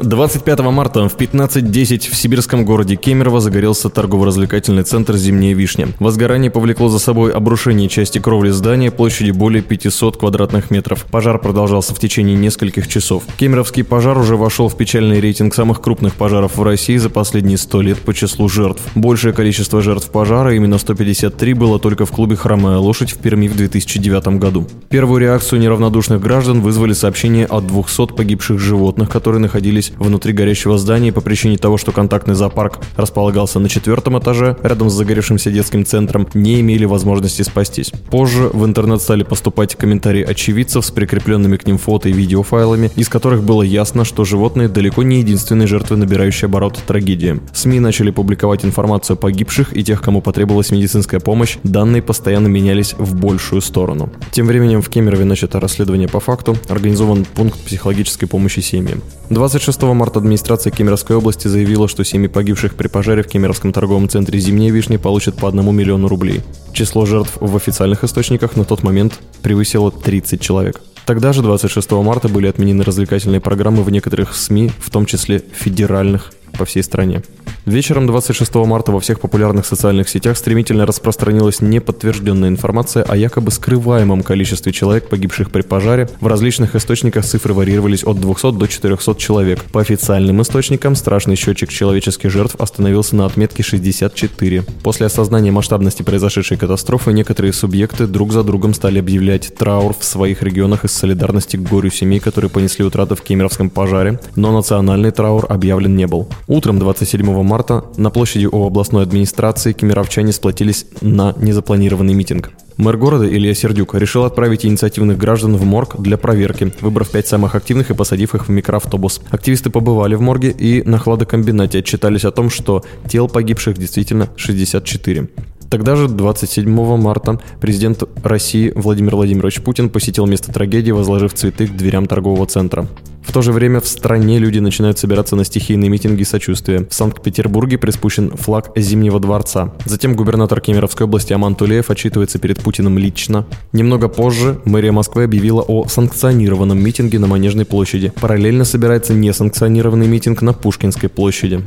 25 марта в 15.10 в сибирском городе Кемерово загорелся торгово-развлекательный центр «Зимняя вишня». Возгорание повлекло за собой обрушение части кровли здания площадью более 500 квадратных метров. Пожар продолжался в течение нескольких часов. Кемеровский пожар уже вошел в печальный рейтинг самых крупных пожаров в России за последние 100 лет по числу жертв. Большее количество жертв пожара, именно 153, было только в клубе «Хромая лошадь» в Перми в 2009 году. Первую реакцию неравнодушных граждан вызвали сообщения о 200 погибших животных, которые находились находились внутри горящего здания по причине того, что контактный зоопарк располагался на четвертом этаже, рядом с загоревшимся детским центром, не имели возможности спастись. Позже в интернет стали поступать комментарии очевидцев с прикрепленными к ним фото и видеофайлами, из которых было ясно, что животные далеко не единственные жертвы, набирающие обороты трагедии. СМИ начали публиковать информацию о погибших и тех, кому потребовалась медицинская помощь, данные постоянно менялись в большую сторону. Тем временем в Кемерове начато расследование по факту, организован пункт психологической помощи семьям. 26 6 марта администрация Кемеровской области заявила, что семьи погибших при пожаре в Кемеровском торговом центре «Зимняя вишня» получат по 1 миллиону рублей. Число жертв в официальных источниках на тот момент превысило 30 человек. Тогда же, 26 марта, были отменены развлекательные программы в некоторых СМИ, в том числе федеральных по всей стране. Вечером 26 марта во всех популярных социальных сетях стремительно распространилась неподтвержденная информация о якобы скрываемом количестве человек, погибших при пожаре. В различных источниках цифры варьировались от 200 до 400 человек. По официальным источникам страшный счетчик человеческих жертв остановился на отметке 64. После осознания масштабности произошедшей катастрофы некоторые субъекты друг за другом стали объявлять траур в своих регионах из солидарности к горю семей, которые понесли утраты в Кемеровском пожаре, но национальный траур объявлен не был. Утром 27 марта марта на площади у областной администрации кемеровчане сплотились на незапланированный митинг. Мэр города Илья Сердюк решил отправить инициативных граждан в морг для проверки, выбрав пять самых активных и посадив их в микроавтобус. Активисты побывали в морге и на хладокомбинате отчитались о том, что тел погибших действительно 64. Тогда же, 27 марта, президент России Владимир Владимирович Путин посетил место трагедии, возложив цветы к дверям торгового центра. То же время в стране люди начинают собираться на стихийные митинги сочувствия. В Санкт-Петербурге приспущен флаг Зимнего дворца. Затем губернатор Кемеровской области Аман Тулеев отчитывается перед Путиным лично. Немного позже мэрия Москвы объявила о санкционированном митинге на Манежной площади. Параллельно собирается несанкционированный митинг на Пушкинской площади.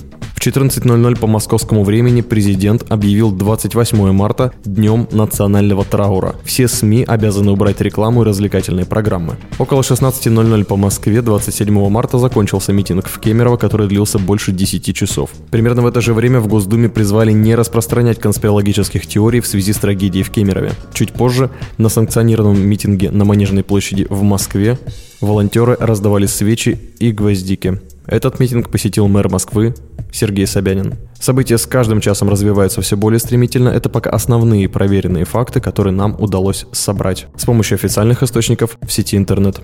В 14.00 по московскому времени президент объявил 28 марта днем национального траура. Все СМИ обязаны убрать рекламу и развлекательные программы. Около 16.00 по Москве 27 марта закончился митинг в Кемерово, который длился больше 10 часов. Примерно в это же время в Госдуме призвали не распространять конспирологических теорий в связи с трагедией в Кемерове. Чуть позже на санкционированном митинге на Манежной площади в Москве волонтеры раздавали свечи и гвоздики. Этот митинг посетил мэр Москвы Сергей Собянин. События с каждым часом развиваются все более стремительно. Это пока основные проверенные факты, которые нам удалось собрать с помощью официальных источников в сети интернет.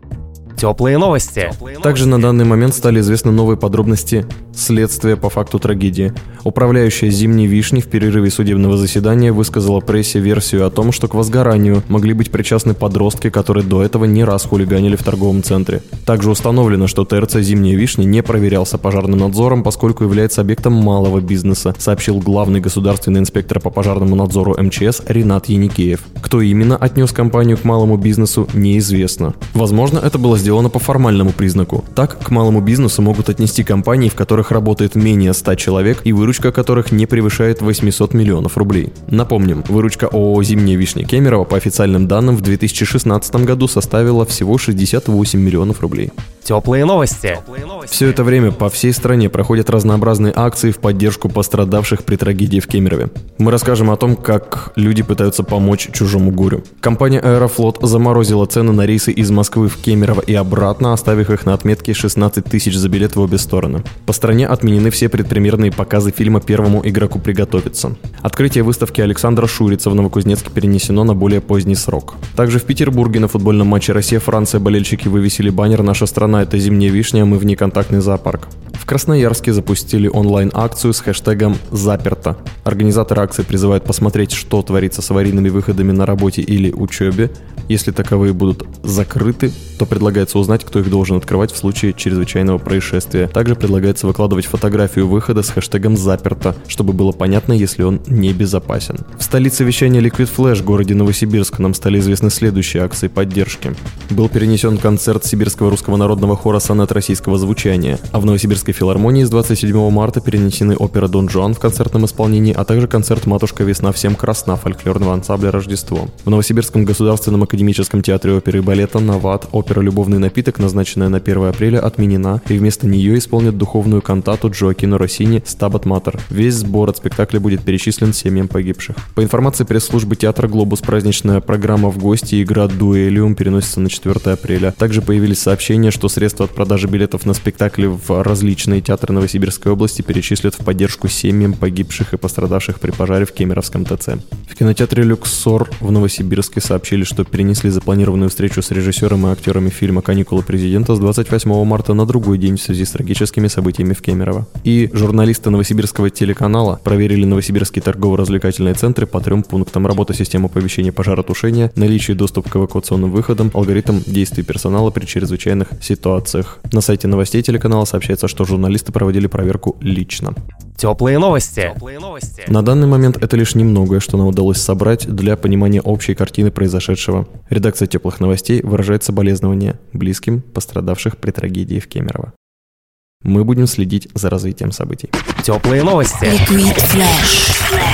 Теплые новости. Также на данный момент стали известны новые подробности следствия по факту трагедии. Управляющая «Зимней вишни» в перерыве судебного заседания высказала прессе версию о том, что к возгоранию могли быть причастны подростки, которые до этого не раз хулиганили в торговом центре. Также установлено, что ТРЦ «Зимняя вишня» не проверялся пожарным надзором, поскольку является объектом малого бизнеса, сообщил главный государственный инспектор по пожарному надзору МЧС Ренат Яникеев. Кто именно отнес компанию к малому бизнесу, неизвестно. Возможно, это было сделано по формальному признаку. Так, к малому бизнесу могут отнести компании, в которых работает менее 100 человек и выручка которых не превышает 800 миллионов рублей. Напомним, выручка ООО «Зимняя вишня» Кемерово по официальным данным в 2016 году составила всего 68 миллионов рублей. Теплые новости. Все это время по всей стране проходят разнообразные акции в поддержку пострадавших при трагедии в Кемерове. Мы расскажем о том, как люди пытаются помочь чужому горю. Компания «Аэрофлот» заморозила цены на рейсы из Москвы в Кемерово и обратно, оставив их на отметке 16 тысяч за билет в обе стороны. По стране отменены все предпремьерные показы фильма «Первому игроку приготовиться». Открытие выставки Александра Шурица в Новокузнецке перенесено на более поздний срок. Также в Петербурге на футбольном матче Россия-Франция болельщики вывесили баннер «Наша страна – это зимняя вишня, мы внеконтактный зоопарк». В Красноярске запустили онлайн-акцию с хэштегом «Заперто». Организаторы акции призывают посмотреть, что творится с аварийными выходами на работе или учебе. Если таковые будут закрыты, то предлагается узнать, кто их должен открывать в случае чрезвычайного происшествия. Также предлагается выкладывать фотографию выхода с хэштегом «Заперто», чтобы было понятно, если он небезопасен. В столице вещания Liquid Flash, городе Новосибирск, нам стали известны следующие акции поддержки. Был перенесен концерт Сибирского русского народного хора «Сонет российского звучания», а в Новосибирской филармонии с 27 марта перенесены опера «Дон Жуан» в концертном исполнении, а также концерт «Матушка весна всем красна» фольклорного ансамбля «Рождество». В Новосибирском государственном академическом театре оперы и балета «Нават» опера «Любовный напиток», назначенная на 1 апреля, отменена, и вместо нее исполнят духовную кантату Джоакино Россини «Стабат Матер». Весь сбор от спектакля будет перечислен семьям погибших. По информации пресс-службы театра «Глобус», праздничная программа в гости игра «Дуэлиум» переносится на 4 апреля. Также появились сообщения, что средства от продажи билетов на спектакли в различные театры Новосибирской области перечислят в поддержку семьям погибших и пострадавших при пожаре в Кемеровском ТЦ. В кинотеатре «Люксор» в Новосибирске сообщили, что перенесли запланированную встречу с режиссером и актерами фильма «Каникулы президента» с 28 марта на другой день в связи с трагическими событиями в Кемерово. И журналисты Новосибирского телеканала проверили новосибирские торгово-развлекательные центры по трем пунктам работы системы оповещения пожаротушения, наличие доступа к эвакуационным выходам, алгоритм действий персонала при чрезвычайных ситуациях. На сайте новостей телеканала сообщается, что журналисты проводили проверку лично. Теплые новости. Теплые новости. На данный момент это лишь немногое, что нам удалось собрать для понимания общей картины произошедшего. Редакция теплых новостей выражает соболезнования близким пострадавших при трагедии в Кемерово. Мы будем следить за развитием событий. Теплые новости. Liquid Flash.